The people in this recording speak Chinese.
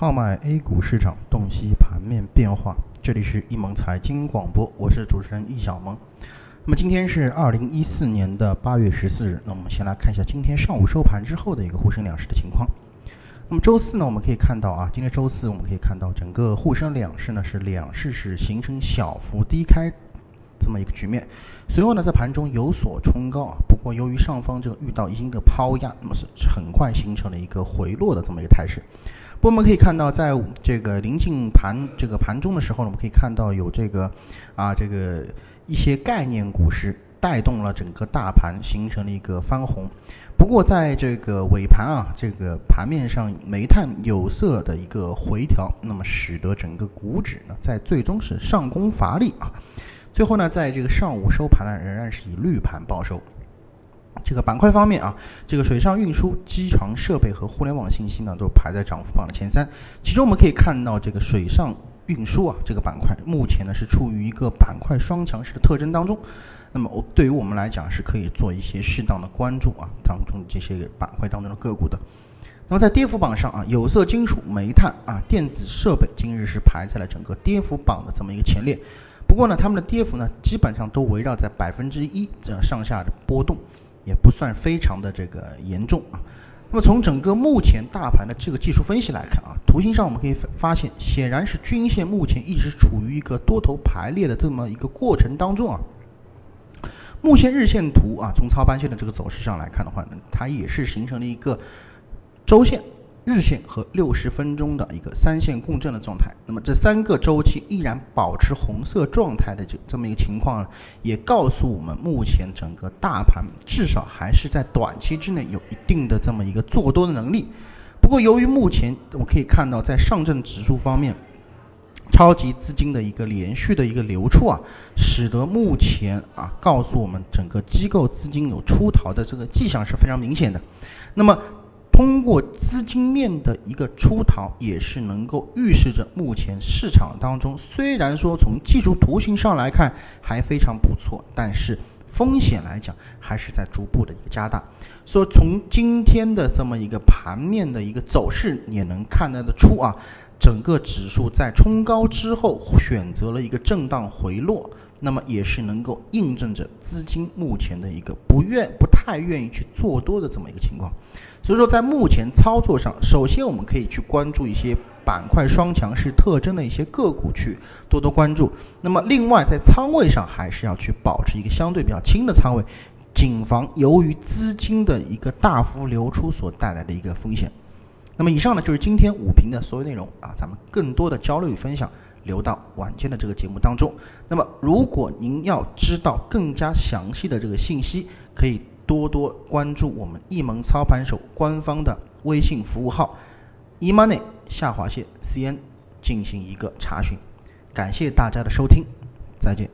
号脉 A 股市场，洞悉盘面变化。这里是易盟财经广播，我是主持人易小萌。那么今天是二零一四年的八月十四日。那我们先来看一下今天上午收盘之后的一个沪深两市的情况。那么周四呢，我们可以看到啊，今天周四我们可以看到整个沪深两市呢是两市是形成小幅低开这么一个局面，随后呢在盘中有所冲高啊，不过由于上方这个遇到一定的抛压，那么是很快形成了一个回落的这么一个态势。我们可以看到，在这个临近盘这个盘中的时候呢，我们可以看到有这个啊这个一些概念股是带动了整个大盘形成了一个翻红。不过在这个尾盘啊，这个盘面上煤炭、有色的一个回调，那么使得整个股指呢在最终是上攻乏力啊。最后呢，在这个上午收盘呢，仍然是以绿盘报收。这个板块方面啊，这个水上运输、机床设备和互联网信息呢，都排在涨幅榜的前三。其中我们可以看到，这个水上运输啊，这个板块目前呢是处于一个板块双强势的特征当中。那么，我对于我们来讲是可以做一些适当的关注啊，当中这些板块当中的个股的。那么在跌幅榜上啊，有色金属、煤炭啊、电子设备今日是排在了整个跌幅榜的这么一个前列。不过呢，它们的跌幅呢，基本上都围绕在百分之一这样上下的波动。也不算非常的这个严重啊。那么从整个目前大盘的这个技术分析来看啊，图形上我们可以发现，显然是均线目前一直处于一个多头排列的这么一个过程当中啊。目前日线图啊，从操盘线的这个走势上来看的话呢，它也是形成了一个周线。日线和六十分钟的一个三线共振的状态，那么这三个周期依然保持红色状态的这这么一个情况，也告诉我们，目前整个大盘至少还是在短期之内有一定的这么一个做多的能力。不过，由于目前我们可以看到，在上证指数方面，超级资金的一个连续的一个流出啊，使得目前啊告诉我们，整个机构资金有出逃的这个迹象是非常明显的。那么，通过资金面的一个出逃，也是能够预示着目前市场当中，虽然说从技术图形上来看还非常不错，但是风险来讲还是在逐步的一个加大。所以从今天的这么一个盘面的一个走势，也能看得出啊，整个指数在冲高之后选择了一个震荡回落，那么也是能够印证着资金目前的一个不愿、不太太愿意去做多的这么一个情况。所以说，在目前操作上，首先我们可以去关注一些板块双强势特征的一些个股，去多多关注。那么，另外在仓位上，还是要去保持一个相对比较轻的仓位，谨防由于资金的一个大幅流出所带来的一个风险。那么，以上呢就是今天午评的所有内容啊，咱们更多的交流与分享留到晚间的这个节目当中。那么，如果您要知道更加详细的这个信息，可以。多多关注我们易盟操盘手官方的微信服务号 emoney 下划线 cn 进行一个查询，感谢大家的收听，再见。